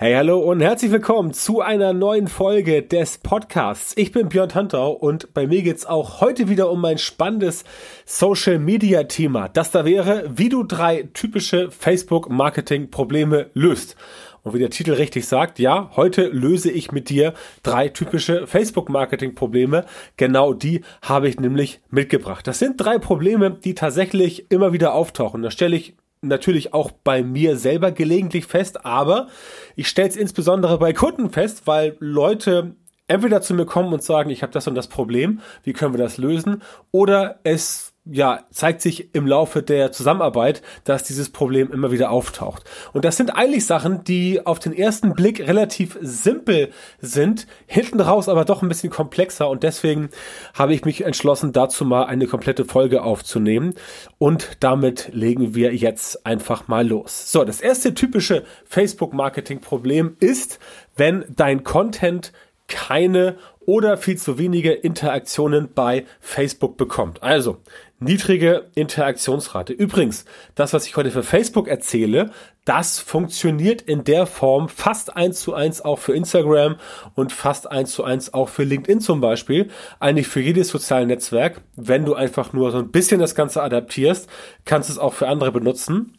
Hey, hallo und herzlich willkommen zu einer neuen Folge des Podcasts. Ich bin Björn Tantau und bei mir geht's auch heute wieder um ein spannendes Social Media Thema. Das da wäre, wie du drei typische Facebook Marketing Probleme löst. Und wie der Titel richtig sagt, ja, heute löse ich mit dir drei typische Facebook Marketing Probleme. Genau die habe ich nämlich mitgebracht. Das sind drei Probleme, die tatsächlich immer wieder auftauchen. Da stelle ich natürlich auch bei mir selber gelegentlich fest, aber ich stelle es insbesondere bei Kunden fest, weil Leute entweder zu mir kommen und sagen, ich habe das und das Problem, wie können wir das lösen, oder es ja, zeigt sich im Laufe der Zusammenarbeit, dass dieses Problem immer wieder auftaucht. Und das sind eigentlich Sachen, die auf den ersten Blick relativ simpel sind, hinten raus aber doch ein bisschen komplexer und deswegen habe ich mich entschlossen, dazu mal eine komplette Folge aufzunehmen und damit legen wir jetzt einfach mal los. So, das erste typische Facebook-Marketing-Problem ist, wenn dein Content keine oder viel zu wenige Interaktionen bei Facebook bekommt. Also niedrige Interaktionsrate. Übrigens, das, was ich heute für Facebook erzähle, das funktioniert in der Form fast eins zu eins auch für Instagram und fast eins zu eins auch für LinkedIn zum Beispiel. Eigentlich für jedes soziale Netzwerk. Wenn du einfach nur so ein bisschen das Ganze adaptierst, kannst du es auch für andere benutzen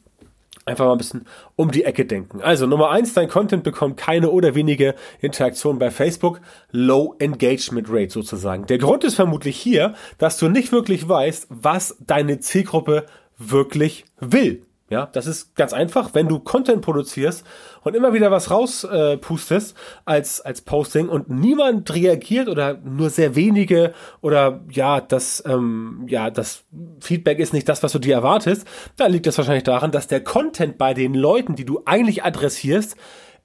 einfach mal ein bisschen um die Ecke denken. Also Nummer eins, dein Content bekommt keine oder wenige Interaktionen bei Facebook. Low Engagement Rate sozusagen. Der Grund ist vermutlich hier, dass du nicht wirklich weißt, was deine Zielgruppe wirklich will. Ja, das ist ganz einfach, wenn du Content produzierst und immer wieder was rauspustest äh, als, als Posting und niemand reagiert oder nur sehr wenige oder ja, das, ähm, ja, das Feedback ist nicht das, was du dir erwartest, dann liegt das wahrscheinlich daran, dass der Content bei den Leuten, die du eigentlich adressierst,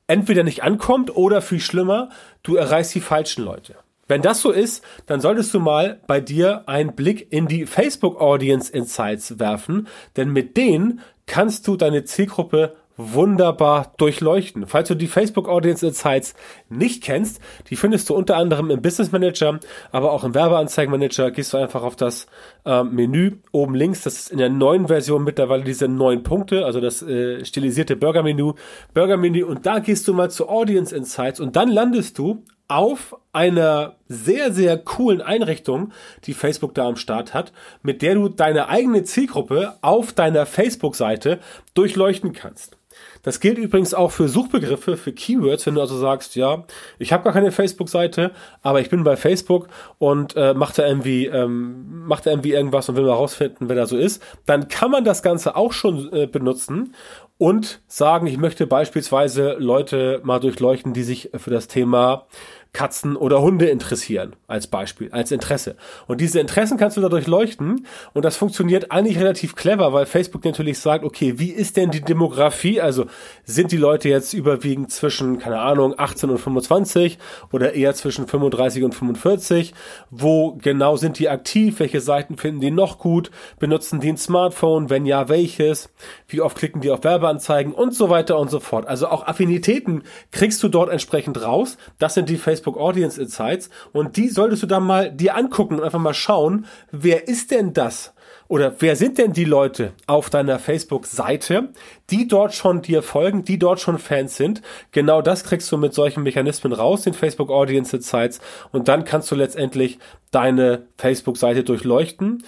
entweder nicht ankommt oder viel schlimmer, du erreichst die falschen Leute. Wenn das so ist, dann solltest du mal bei dir einen Blick in die Facebook Audience Insights werfen, denn mit denen kannst du deine Zielgruppe wunderbar durchleuchten. Falls du die Facebook Audience Insights nicht kennst, die findest du unter anderem im Business Manager, aber auch im Werbeanzeigenmanager. Gehst du einfach auf das äh, Menü oben links. Das ist in der neuen Version mittlerweile diese neun Punkte, also das äh, stilisierte Burger Menü, Burger Menü. Und da gehst du mal zu Audience Insights und dann landest du auf einer sehr, sehr coolen Einrichtung, die Facebook da am Start hat, mit der du deine eigene Zielgruppe auf deiner Facebook-Seite durchleuchten kannst. Das gilt übrigens auch für Suchbegriffe, für Keywords, wenn du also sagst, ja, ich habe gar keine Facebook-Seite, aber ich bin bei Facebook und äh, macht da irgendwie ähm, macht da irgendwie irgendwas und will mal rausfinden, wer da so ist, dann kann man das Ganze auch schon äh, benutzen und sagen, ich möchte beispielsweise Leute mal durchleuchten, die sich für das Thema Katzen oder Hunde interessieren, als Beispiel, als Interesse. Und diese Interessen kannst du dadurch leuchten und das funktioniert eigentlich relativ clever, weil Facebook natürlich sagt, okay, wie ist denn die Demografie? Also sind die Leute jetzt überwiegend zwischen, keine Ahnung, 18 und 25 oder eher zwischen 35 und 45? Wo genau sind die aktiv? Welche Seiten finden die noch gut? Benutzen die ein Smartphone? Wenn ja, welches? Wie oft klicken die auf Werbeanzeigen und so weiter und so fort? Also auch Affinitäten kriegst du dort entsprechend raus. Das sind die Facebook Facebook Audience Insights und die solltest du dann mal dir angucken und einfach mal schauen, wer ist denn das? Oder wer sind denn die Leute auf deiner Facebook-Seite, die dort schon dir folgen, die dort schon Fans sind? Genau das kriegst du mit solchen Mechanismen raus, den Facebook Audience Insights. Und dann kannst du letztendlich deine Facebook-Seite durchleuchten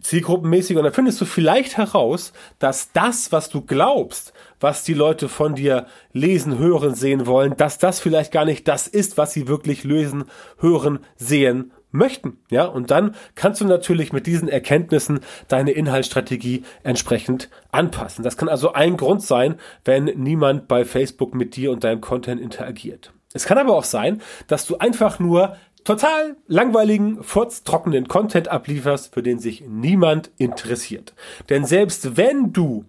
zielgruppenmäßig und dann findest du vielleicht heraus, dass das, was du glaubst, was die Leute von dir lesen, hören, sehen wollen, dass das vielleicht gar nicht das ist, was sie wirklich lösen, hören, sehen möchten. Ja, und dann kannst du natürlich mit diesen Erkenntnissen deine Inhaltsstrategie entsprechend anpassen. Das kann also ein Grund sein, wenn niemand bei Facebook mit dir und deinem Content interagiert. Es kann aber auch sein, dass du einfach nur total langweiligen, furztrockenen Content ablieferst, für den sich niemand interessiert. Denn selbst wenn du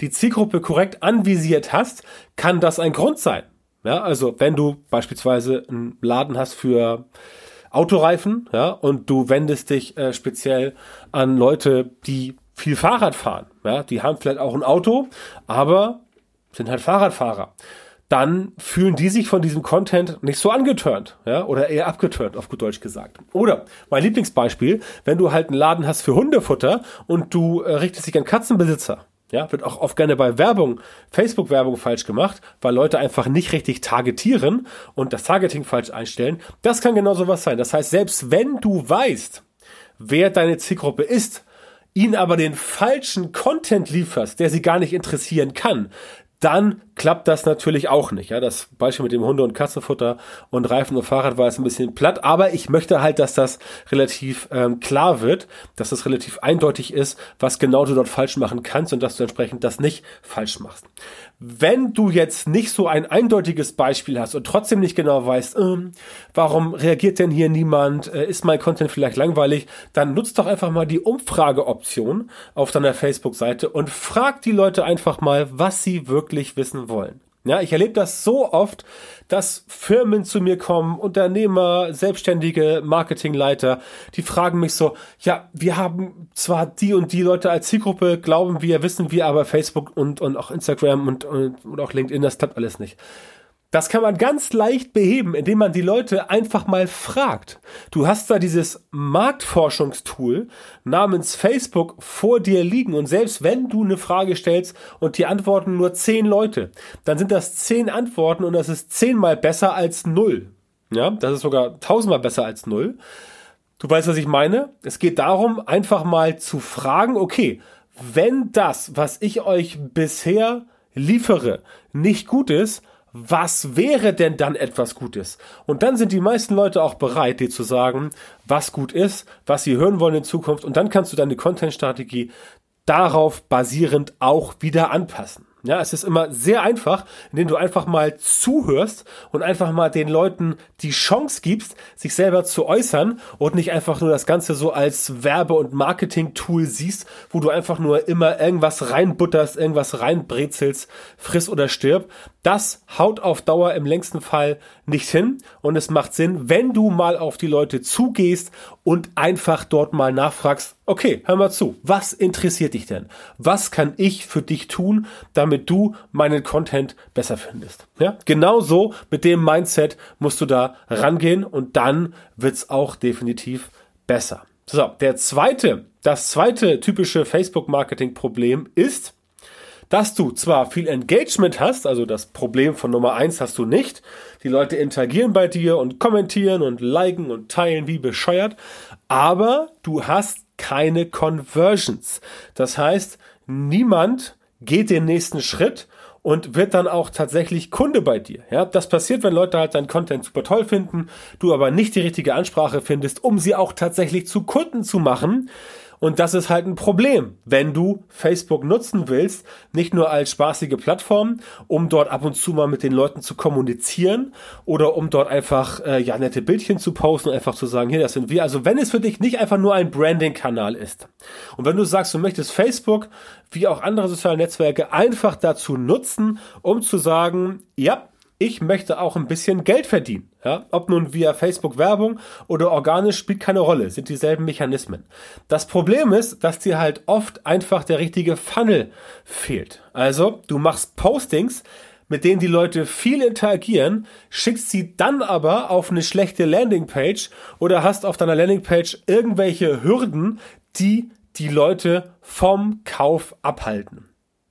die Zielgruppe korrekt anvisiert hast, kann das ein Grund sein. Ja, also wenn du beispielsweise einen Laden hast für Autoreifen, ja, und du wendest dich äh, speziell an Leute, die viel Fahrrad fahren, ja, die haben vielleicht auch ein Auto, aber sind halt Fahrradfahrer dann fühlen die sich von diesem Content nicht so angeturnt, ja, oder eher abgeturnt, auf gut Deutsch gesagt. Oder mein Lieblingsbeispiel, wenn du halt einen Laden hast für Hundefutter und du äh, richtest dich an Katzenbesitzer, Ja, wird auch oft gerne bei Werbung, Facebook-Werbung falsch gemacht, weil Leute einfach nicht richtig targetieren und das Targeting falsch einstellen. Das kann genau sowas sein. Das heißt, selbst wenn du weißt, wer deine Zielgruppe ist, ihnen aber den falschen Content lieferst, der sie gar nicht interessieren kann, dann klappt das natürlich auch nicht. Ja, das Beispiel mit dem Hunde- und Katzenfutter und Reifen und Fahrrad war jetzt ein bisschen platt, aber ich möchte halt, dass das relativ ähm, klar wird, dass das relativ eindeutig ist, was genau du dort falsch machen kannst und dass du entsprechend das nicht falsch machst. Wenn du jetzt nicht so ein eindeutiges Beispiel hast und trotzdem nicht genau weißt, ähm, warum reagiert denn hier niemand, äh, ist mein Content vielleicht langweilig, dann nutzt doch einfach mal die Umfrageoption auf deiner Facebook-Seite und frag die Leute einfach mal, was sie wirklich wissen wollen. Ja, ich erlebe das so oft, dass Firmen zu mir kommen, Unternehmer, Selbstständige, Marketingleiter, die fragen mich so, ja, wir haben zwar die und die Leute als Zielgruppe, glauben wir, wissen wir, aber Facebook und, und auch Instagram und, und, und auch LinkedIn, das klappt alles nicht. Das kann man ganz leicht beheben, indem man die Leute einfach mal fragt. Du hast da dieses Marktforschungstool namens Facebook vor dir liegen und selbst wenn du eine Frage stellst und die antworten nur zehn Leute, dann sind das zehn Antworten und das ist zehnmal besser als null. Ja, das ist sogar tausendmal besser als null. Du weißt, was ich meine? Es geht darum, einfach mal zu fragen, okay, wenn das, was ich euch bisher liefere, nicht gut ist, was wäre denn dann etwas Gutes? Und dann sind die meisten Leute auch bereit, dir zu sagen, was gut ist, was sie hören wollen in Zukunft. Und dann kannst du deine Content-Strategie darauf basierend auch wieder anpassen. Ja, es ist immer sehr einfach, indem du einfach mal zuhörst und einfach mal den Leuten die Chance gibst, sich selber zu äußern und nicht einfach nur das Ganze so als Werbe- und Marketing-Tool siehst, wo du einfach nur immer irgendwas reinbutterst, irgendwas reinbrezelst, friss oder stirb. Das haut auf Dauer im längsten Fall nicht hin und es macht Sinn, wenn du mal auf die Leute zugehst und einfach dort mal nachfragst, okay, hör mal zu, was interessiert dich denn? Was kann ich für dich tun, damit du meinen Content besser findest? Ja, genauso mit dem Mindset musst du da rangehen und dann wird's auch definitiv besser. So, der zweite, das zweite typische Facebook-Marketing-Problem ist, dass du zwar viel Engagement hast, also das Problem von Nummer eins hast du nicht. Die Leute interagieren bei dir und kommentieren und liken und teilen wie bescheuert, aber du hast keine Conversions. Das heißt, niemand geht den nächsten Schritt und wird dann auch tatsächlich Kunde bei dir. Ja, das passiert, wenn Leute halt deinen Content super toll finden, du aber nicht die richtige Ansprache findest, um sie auch tatsächlich zu Kunden zu machen und das ist halt ein Problem, wenn du Facebook nutzen willst, nicht nur als spaßige Plattform, um dort ab und zu mal mit den Leuten zu kommunizieren oder um dort einfach äh, ja nette Bildchen zu posten und einfach zu sagen, hier, das sind wir. Also wenn es für dich nicht einfach nur ein Branding-Kanal ist und wenn du sagst, du möchtest Facebook wie auch andere soziale Netzwerke einfach dazu nutzen, um zu sagen, ja, ich möchte auch ein bisschen Geld verdienen. Ja, ob nun via Facebook Werbung oder organisch spielt keine Rolle, sind dieselben Mechanismen. Das Problem ist, dass dir halt oft einfach der richtige Funnel fehlt. Also, du machst Postings, mit denen die Leute viel interagieren, schickst sie dann aber auf eine schlechte Landingpage oder hast auf deiner Landingpage irgendwelche Hürden, die die Leute vom Kauf abhalten.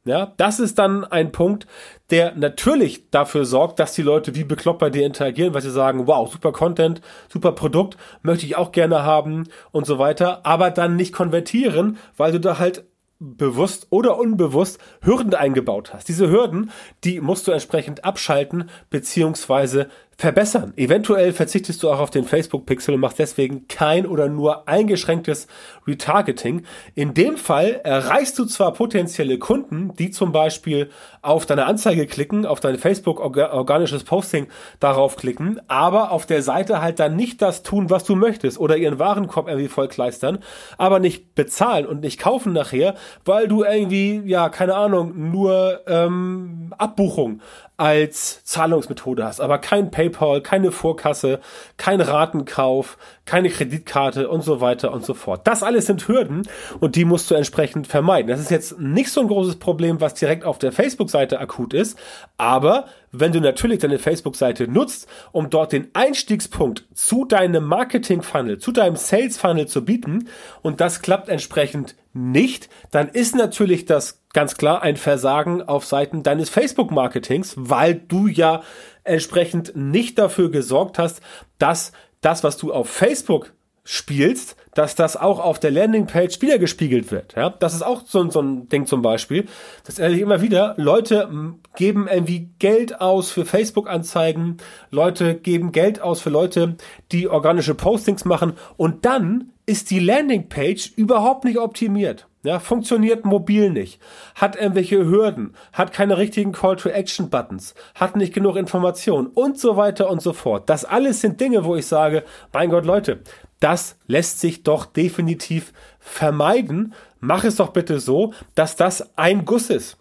Ja, das ist dann ein Punkt, der natürlich dafür sorgt, dass die Leute wie bekloppt bei dir interagieren, weil sie sagen, wow, super Content, super Produkt, möchte ich auch gerne haben und so weiter, aber dann nicht konvertieren, weil du da halt bewusst oder unbewusst Hürden eingebaut hast. Diese Hürden, die musst du entsprechend abschalten beziehungsweise verbessern. Eventuell verzichtest du auch auf den Facebook-Pixel und machst deswegen kein oder nur eingeschränktes Retargeting. In dem Fall erreichst du zwar potenzielle Kunden, die zum Beispiel auf deine Anzeige klicken, auf dein Facebook organisches Posting darauf klicken, aber auf der Seite halt dann nicht das tun, was du möchtest oder ihren Warenkorb irgendwie vollkleistern, aber nicht bezahlen und nicht kaufen nachher, weil du irgendwie, ja, keine Ahnung, nur ähm, Abbuchung als Zahlungsmethode hast, aber kein PayPal, keine Vorkasse, kein Ratenkauf, keine Kreditkarte und so weiter und so fort. Das alles sind Hürden und die musst du entsprechend vermeiden. Das ist jetzt nicht so ein großes Problem, was direkt auf der Facebook-Seite akut ist, aber wenn du natürlich deine Facebook-Seite nutzt, um dort den Einstiegspunkt zu deinem Marketing-Funnel, zu deinem Sales-Funnel zu bieten und das klappt entsprechend nicht, dann ist natürlich das ganz klar ein Versagen auf Seiten deines Facebook-Marketings, weil du ja entsprechend nicht dafür gesorgt hast, dass das, was du auf Facebook spielst, dass das auch auf der Landingpage wiedergespiegelt wird. Ja, das ist auch so, so ein Ding zum Beispiel. Das ehrlich immer wieder. Leute geben irgendwie Geld aus für Facebook-Anzeigen. Leute geben Geld aus für Leute, die organische Postings machen. Und dann ist die Landingpage überhaupt nicht optimiert. Ja, funktioniert mobil nicht, hat irgendwelche Hürden, hat keine richtigen Call-to-Action-Buttons, hat nicht genug Informationen und so weiter und so fort. Das alles sind Dinge, wo ich sage, mein Gott, Leute, das lässt sich doch definitiv vermeiden. Mach es doch bitte so, dass das ein Guss ist,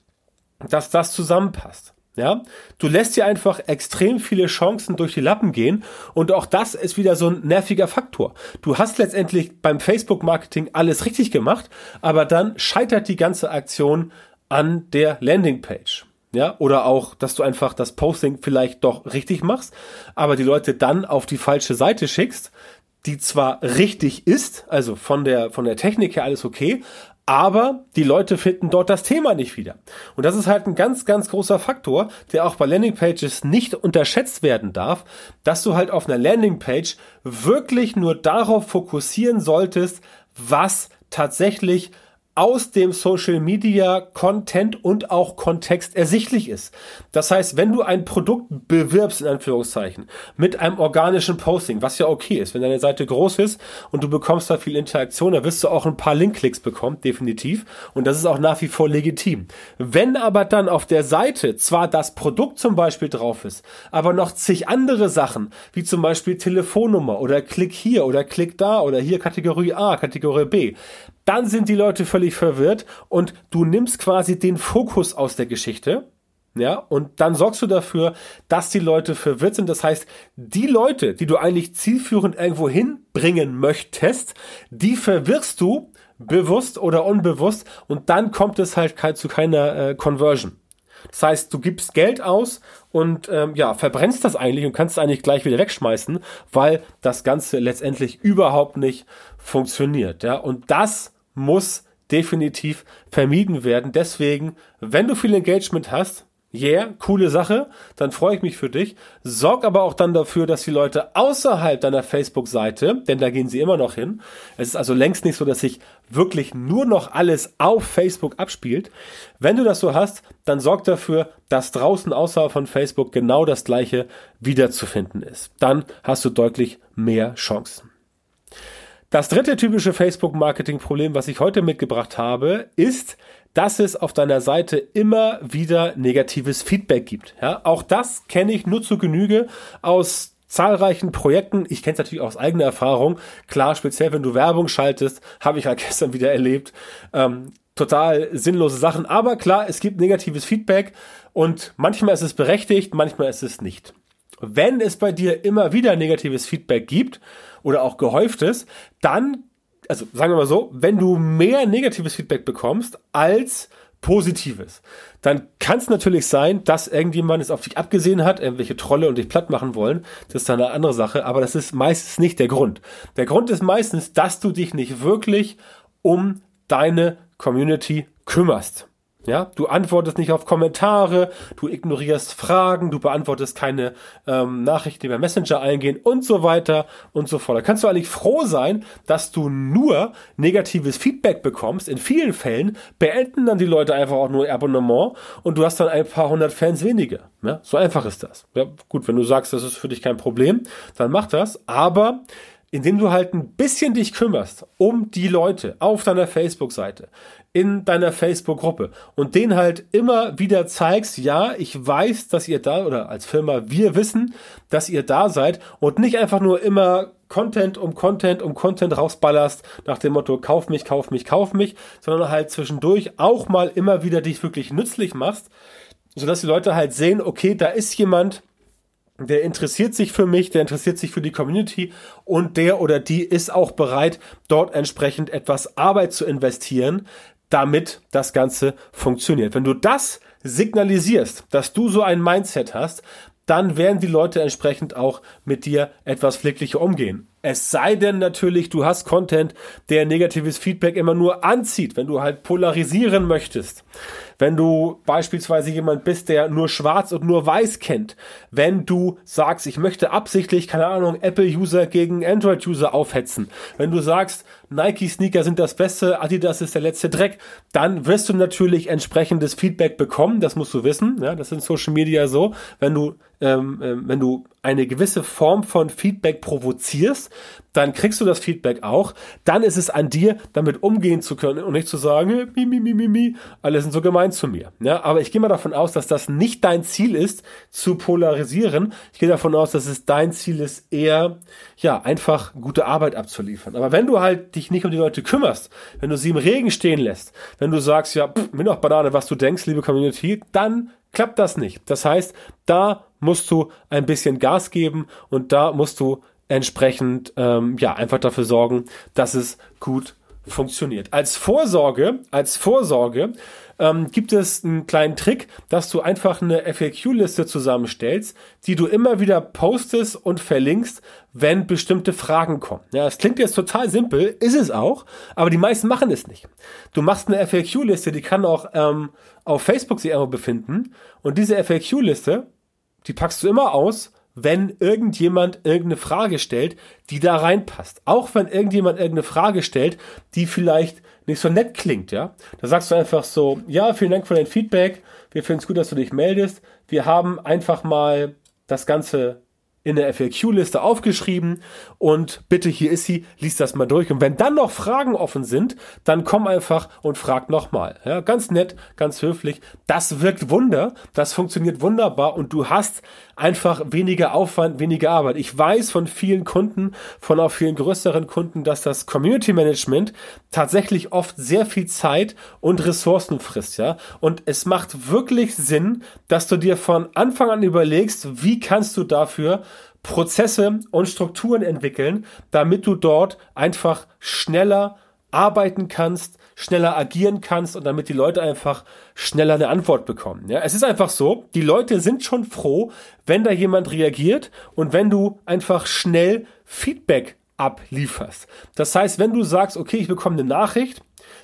dass das zusammenpasst. Ja, du lässt dir einfach extrem viele Chancen durch die Lappen gehen und auch das ist wieder so ein nerviger Faktor. Du hast letztendlich beim Facebook Marketing alles richtig gemacht, aber dann scheitert die ganze Aktion an der Landingpage. Ja, oder auch, dass du einfach das Posting vielleicht doch richtig machst, aber die Leute dann auf die falsche Seite schickst, die zwar richtig ist, also von der, von der Technik her alles okay, aber die Leute finden dort das Thema nicht wieder. Und das ist halt ein ganz, ganz großer Faktor, der auch bei Landingpages nicht unterschätzt werden darf, dass du halt auf einer Landingpage wirklich nur darauf fokussieren solltest, was tatsächlich aus dem Social Media Content und auch Kontext ersichtlich ist. Das heißt, wenn du ein Produkt bewirbst, in Anführungszeichen, mit einem organischen Posting, was ja okay ist, wenn deine Seite groß ist und du bekommst da viel Interaktion, dann wirst du auch ein paar Linkklicks bekommen, definitiv. Und das ist auch nach wie vor legitim. Wenn aber dann auf der Seite zwar das Produkt zum Beispiel drauf ist, aber noch zig andere Sachen, wie zum Beispiel Telefonnummer oder Klick hier oder Klick da oder hier Kategorie A, Kategorie B, dann sind die Leute völlig verwirrt und du nimmst quasi den Fokus aus der Geschichte. Ja, und dann sorgst du dafür, dass die Leute verwirrt sind. Das heißt, die Leute, die du eigentlich zielführend irgendwo hinbringen möchtest, die verwirrst du bewusst oder unbewusst und dann kommt es halt zu keiner äh, Conversion. Das heißt, du gibst Geld aus und ähm, ja, verbrennst das eigentlich und kannst es eigentlich gleich wieder wegschmeißen, weil das Ganze letztendlich überhaupt nicht funktioniert. Ja, und das muss definitiv vermieden werden. Deswegen, wenn du viel Engagement hast, yeah, coole Sache, dann freue ich mich für dich. Sorg aber auch dann dafür, dass die Leute außerhalb deiner Facebook-Seite, denn da gehen sie immer noch hin, es ist also längst nicht so, dass sich wirklich nur noch alles auf Facebook abspielt. Wenn du das so hast, dann sorg dafür, dass draußen außerhalb von Facebook genau das gleiche wiederzufinden ist. Dann hast du deutlich mehr Chancen. Das dritte typische Facebook-Marketing-Problem, was ich heute mitgebracht habe, ist, dass es auf deiner Seite immer wieder negatives Feedback gibt. Ja, auch das kenne ich nur zu Genüge aus zahlreichen Projekten. Ich kenne es natürlich aus eigener Erfahrung. Klar, speziell wenn du Werbung schaltest, habe ich halt gestern wieder erlebt. Ähm, total sinnlose Sachen. Aber klar, es gibt negatives Feedback und manchmal ist es berechtigt, manchmal ist es nicht. Wenn es bei dir immer wieder negatives Feedback gibt oder auch gehäuftes, dann, also sagen wir mal so, wenn du mehr negatives Feedback bekommst als Positives, dann kann es natürlich sein, dass irgendjemand es auf dich abgesehen hat, irgendwelche Trolle und dich platt machen wollen. Das ist dann eine andere Sache, aber das ist meistens nicht der Grund. Der Grund ist meistens, dass du dich nicht wirklich um deine Community kümmerst. Ja, du antwortest nicht auf Kommentare, du ignorierst Fragen, du beantwortest keine ähm, Nachrichten, die bei Messenger eingehen und so weiter und so fort. Da kannst du eigentlich froh sein, dass du nur negatives Feedback bekommst. In vielen Fällen beenden dann die Leute einfach auch nur Abonnement und du hast dann ein paar hundert Fans weniger. Ja, so einfach ist das. Ja, gut, wenn du sagst, das ist für dich kein Problem, dann mach das. Aber indem du halt ein bisschen dich kümmerst um die Leute auf deiner Facebook-Seite, in deiner Facebook-Gruppe und denen halt immer wieder zeigst, ja, ich weiß, dass ihr da oder als Firma, wir wissen, dass ihr da seid und nicht einfach nur immer Content um Content um Content rausballerst nach dem Motto, kauf mich, kauf mich, kauf mich, sondern halt zwischendurch auch mal immer wieder dich wirklich nützlich machst, sodass die Leute halt sehen, okay, da ist jemand, der interessiert sich für mich, der interessiert sich für die Community und der oder die ist auch bereit, dort entsprechend etwas Arbeit zu investieren, damit das Ganze funktioniert. Wenn du das signalisierst, dass du so ein Mindset hast, dann werden die Leute entsprechend auch mit dir etwas pfleglicher umgehen. Es sei denn natürlich, du hast Content, der negatives Feedback immer nur anzieht, wenn du halt polarisieren möchtest. Wenn du beispielsweise jemand bist, der nur schwarz und nur weiß kennt. Wenn du sagst, ich möchte absichtlich, keine Ahnung, Apple-User gegen Android-User aufhetzen. Wenn du sagst, Nike-Sneaker sind das Beste, Adidas ist der letzte Dreck, dann wirst du natürlich entsprechendes Feedback bekommen. Das musst du wissen. Ja, das in Social Media so. Wenn du ähm, äh, wenn du eine gewisse Form von Feedback provozierst, dann kriegst du das Feedback auch. Dann ist es an dir, damit umgehen zu können und nicht zu sagen, mi, mi, mi, mi, mi, alle sind so gemein zu mir. Ja, aber ich gehe mal davon aus, dass das nicht dein Ziel ist, zu polarisieren. Ich gehe davon aus, dass es dein Ziel ist, eher, ja, einfach gute Arbeit abzuliefern. Aber wenn du halt dich nicht um die Leute kümmerst, wenn du sie im Regen stehen lässt, wenn du sagst, ja, pff, mir noch Banane, was du denkst, liebe Community, dann klappt das nicht. Das heißt, da musst du ein bisschen Gas geben und da musst du entsprechend ähm, ja einfach dafür sorgen, dass es gut funktioniert. Als Vorsorge, als Vorsorge ähm, gibt es einen kleinen Trick, dass du einfach eine FAQ-Liste zusammenstellst, die du immer wieder postest und verlinkst, wenn bestimmte Fragen kommen. Ja, das klingt jetzt total simpel, ist es auch, aber die meisten machen es nicht. Du machst eine FAQ-Liste, die kann auch ähm, auf Facebook sich irgendwo befinden und diese FAQ-Liste die packst du immer aus, wenn irgendjemand irgendeine Frage stellt, die da reinpasst. Auch wenn irgendjemand irgendeine Frage stellt, die vielleicht nicht so nett klingt, ja. Da sagst du einfach so, ja, vielen Dank für dein Feedback. Wir finden es gut, dass du dich meldest. Wir haben einfach mal das Ganze in der FAQ-Liste aufgeschrieben und bitte hier ist sie, liest das mal durch. Und wenn dann noch Fragen offen sind, dann komm einfach und frag nochmal. Ja, ganz nett, ganz höflich. Das wirkt Wunder, das funktioniert wunderbar und du hast einfach weniger Aufwand, weniger Arbeit. Ich weiß von vielen Kunden, von auch vielen größeren Kunden, dass das Community Management tatsächlich oft sehr viel Zeit und Ressourcen frisst, ja. Und es macht wirklich Sinn, dass du dir von Anfang an überlegst, wie kannst du dafür Prozesse und Strukturen entwickeln, damit du dort einfach schneller arbeiten kannst, schneller agieren kannst und damit die Leute einfach schneller eine Antwort bekommen. Ja, es ist einfach so, die Leute sind schon froh, wenn da jemand reagiert und wenn du einfach schnell Feedback ablieferst. Das heißt, wenn du sagst, okay, ich bekomme eine Nachricht,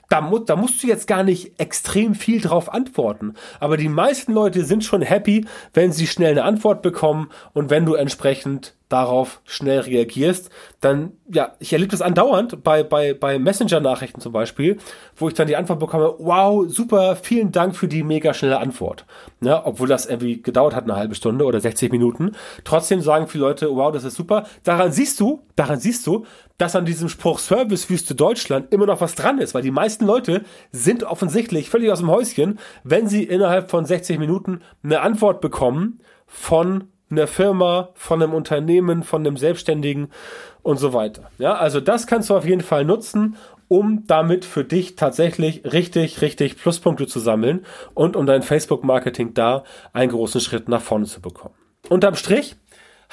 da, mu da musst du jetzt gar nicht extrem viel drauf antworten. Aber die meisten Leute sind schon happy, wenn sie schnell eine Antwort bekommen und wenn du entsprechend darauf schnell reagierst, dann, ja, ich erlebe das andauernd bei, bei, bei Messenger-Nachrichten zum Beispiel, wo ich dann die Antwort bekomme, wow, super, vielen Dank für die mega schnelle Antwort. Ja, obwohl das irgendwie gedauert hat, eine halbe Stunde oder 60 Minuten. Trotzdem sagen viele Leute, wow, das ist super. Daran siehst du, daran siehst du, dass an diesem Spruch Servicewüste Deutschland immer noch was dran ist, weil die meisten Leute sind offensichtlich völlig aus dem Häuschen, wenn sie innerhalb von 60 Minuten eine Antwort bekommen von einer Firma, von einem Unternehmen, von einem Selbstständigen und so weiter. Ja, also das kannst du auf jeden Fall nutzen, um damit für dich tatsächlich richtig, richtig Pluspunkte zu sammeln und um dein Facebook-Marketing da einen großen Schritt nach vorne zu bekommen. Unterm Strich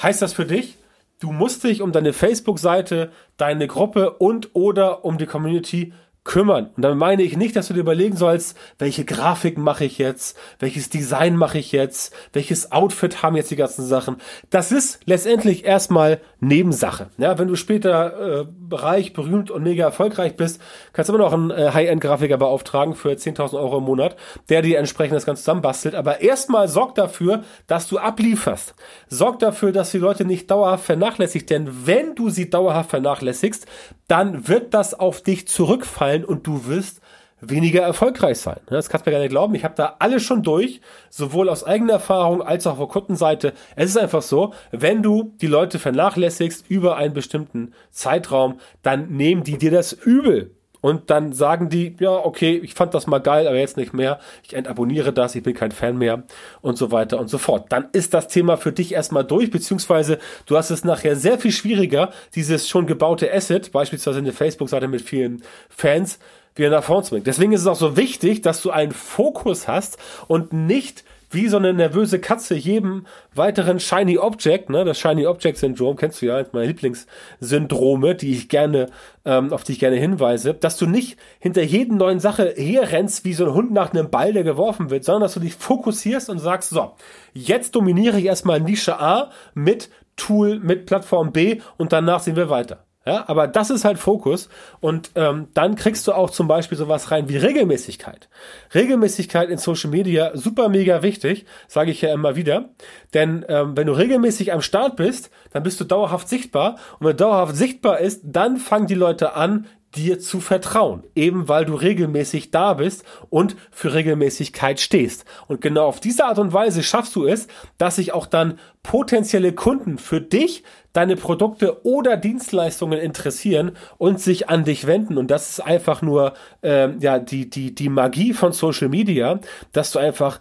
heißt das für dich, du musst dich um deine Facebook-Seite, deine Gruppe und oder um die Community kümmern. Und damit meine ich nicht, dass du dir überlegen sollst, welche Grafiken mache ich jetzt, welches Design mache ich jetzt, welches Outfit haben jetzt die ganzen Sachen. Das ist letztendlich erstmal Nebensache. Ja, wenn du später äh, reich, berühmt und mega erfolgreich bist, kannst du immer noch einen äh, High-End-Grafiker beauftragen für 10.000 Euro im Monat, der dir entsprechend das Ganze zusammenbastelt. Aber erstmal sorg dafür, dass du ablieferst. Sorg dafür, dass die Leute nicht dauerhaft vernachlässigt, denn wenn du sie dauerhaft vernachlässigst, dann wird das auf dich zurückfallen und du wirst weniger erfolgreich sein. Das kannst du mir nicht glauben. Ich habe da alles schon durch, sowohl aus eigener Erfahrung als auch auf Kundenseite. Es ist einfach so, wenn du die Leute vernachlässigst über einen bestimmten Zeitraum, dann nehmen die dir das übel. Und dann sagen die, ja, okay, ich fand das mal geil, aber jetzt nicht mehr. Ich entabonniere das, ich bin kein Fan mehr und so weiter und so fort. Dann ist das Thema für dich erstmal durch, beziehungsweise du hast es nachher sehr viel schwieriger, dieses schon gebaute Asset, beispielsweise eine Facebook-Seite mit vielen Fans, wieder nach vorne zu bringen. Deswegen ist es auch so wichtig, dass du einen Fokus hast und nicht wie so eine nervöse Katze jedem weiteren Shiny Object, ne, das Shiny Object Syndrom, kennst du ja, eines meiner Lieblingssyndrome, die ich gerne, ähm, auf die ich gerne hinweise, dass du nicht hinter jeden neuen Sache herrennst wie so ein Hund nach einem Ball, der geworfen wird, sondern dass du dich fokussierst und sagst, so, jetzt dominiere ich erstmal Nische A mit Tool, mit Plattform B und danach sehen wir weiter. Ja, aber das ist halt Fokus und ähm, dann kriegst du auch zum Beispiel sowas rein wie Regelmäßigkeit. Regelmäßigkeit in Social Media super mega wichtig, sage ich ja immer wieder. Denn ähm, wenn du regelmäßig am Start bist, dann bist du dauerhaft sichtbar und wenn dauerhaft sichtbar ist, dann fangen die Leute an, dir zu vertrauen, eben weil du regelmäßig da bist und für Regelmäßigkeit stehst. Und genau auf diese Art und Weise schaffst du es, dass sich auch dann potenzielle Kunden für dich, deine Produkte oder Dienstleistungen interessieren und sich an dich wenden. Und das ist einfach nur ähm, ja die die die Magie von Social Media, dass du einfach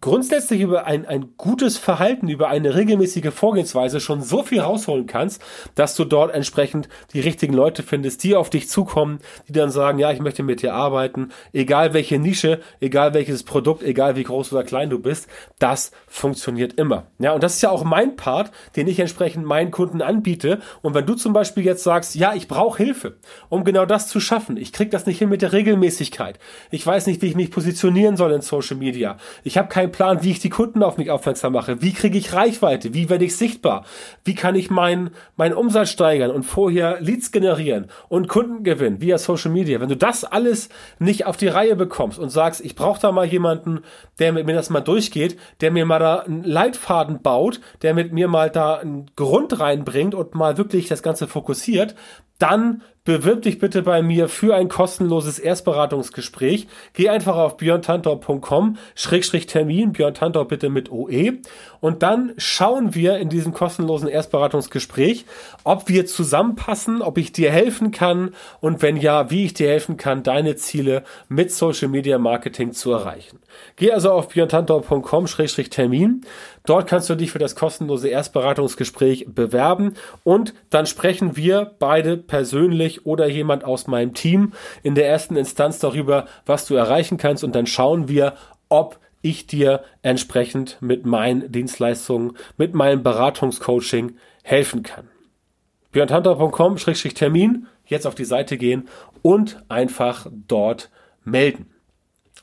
grundsätzlich über ein, ein gutes Verhalten, über eine regelmäßige Vorgehensweise schon so viel rausholen kannst, dass du dort entsprechend die richtigen Leute findest, die auf dich zukommen, die dann sagen, ja, ich möchte mit dir arbeiten, egal welche Nische, egal welches Produkt, egal wie groß oder klein du bist, das funktioniert immer. Ja, und das ist ja auch mein Part, den ich entsprechend meinen Kunden anbiete. Und wenn du zum Beispiel jetzt sagst, ja, ich brauche Hilfe, um genau das zu schaffen, ich krieg das nicht hin mit der Regelmäßigkeit, ich weiß nicht, wie ich mich positionieren soll in Social Media, ich habe kein keinen Plan, wie ich die Kunden auf mich aufmerksam mache. Wie kriege ich Reichweite? Wie werde ich sichtbar? Wie kann ich meinen meinen Umsatz steigern und vorher Leads generieren und Kunden gewinnen via Social Media? Wenn du das alles nicht auf die Reihe bekommst und sagst, ich brauche da mal jemanden, der mit mir das mal durchgeht, der mir mal da einen Leitfaden baut, der mit mir mal da einen Grund reinbringt und mal wirklich das Ganze fokussiert, dann bewirb dich bitte bei mir für ein kostenloses Erstberatungsgespräch. Geh einfach auf björntantor.com, Schrägstrich Termin, Björn Tantor bitte mit OE. Und dann schauen wir in diesem kostenlosen Erstberatungsgespräch, ob wir zusammenpassen, ob ich dir helfen kann und wenn ja, wie ich dir helfen kann, deine Ziele mit Social Media Marketing zu erreichen. Geh also auf björntantor.com, Schrägstrich Termin. Dort kannst du dich für das kostenlose Erstberatungsgespräch bewerben und dann sprechen wir beide persönlich oder jemand aus meinem Team in der ersten Instanz darüber, was du erreichen kannst und dann schauen wir, ob ich dir entsprechend mit meinen Dienstleistungen, mit meinem Beratungscoaching helfen kann. björntantor.com-termin, jetzt auf die Seite gehen und einfach dort melden.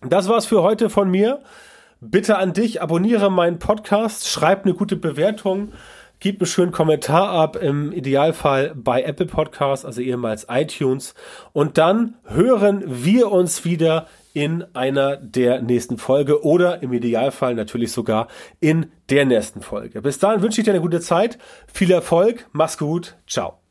Das war's für heute von mir. Bitte an dich, abonniere meinen Podcast, schreib eine gute Bewertung, gib einen schönen Kommentar ab, im Idealfall bei Apple Podcasts, also ehemals iTunes. Und dann hören wir uns wieder in einer der nächsten Folge oder im Idealfall natürlich sogar in der nächsten Folge. Bis dahin wünsche ich dir eine gute Zeit, viel Erfolg, mach's gut, ciao.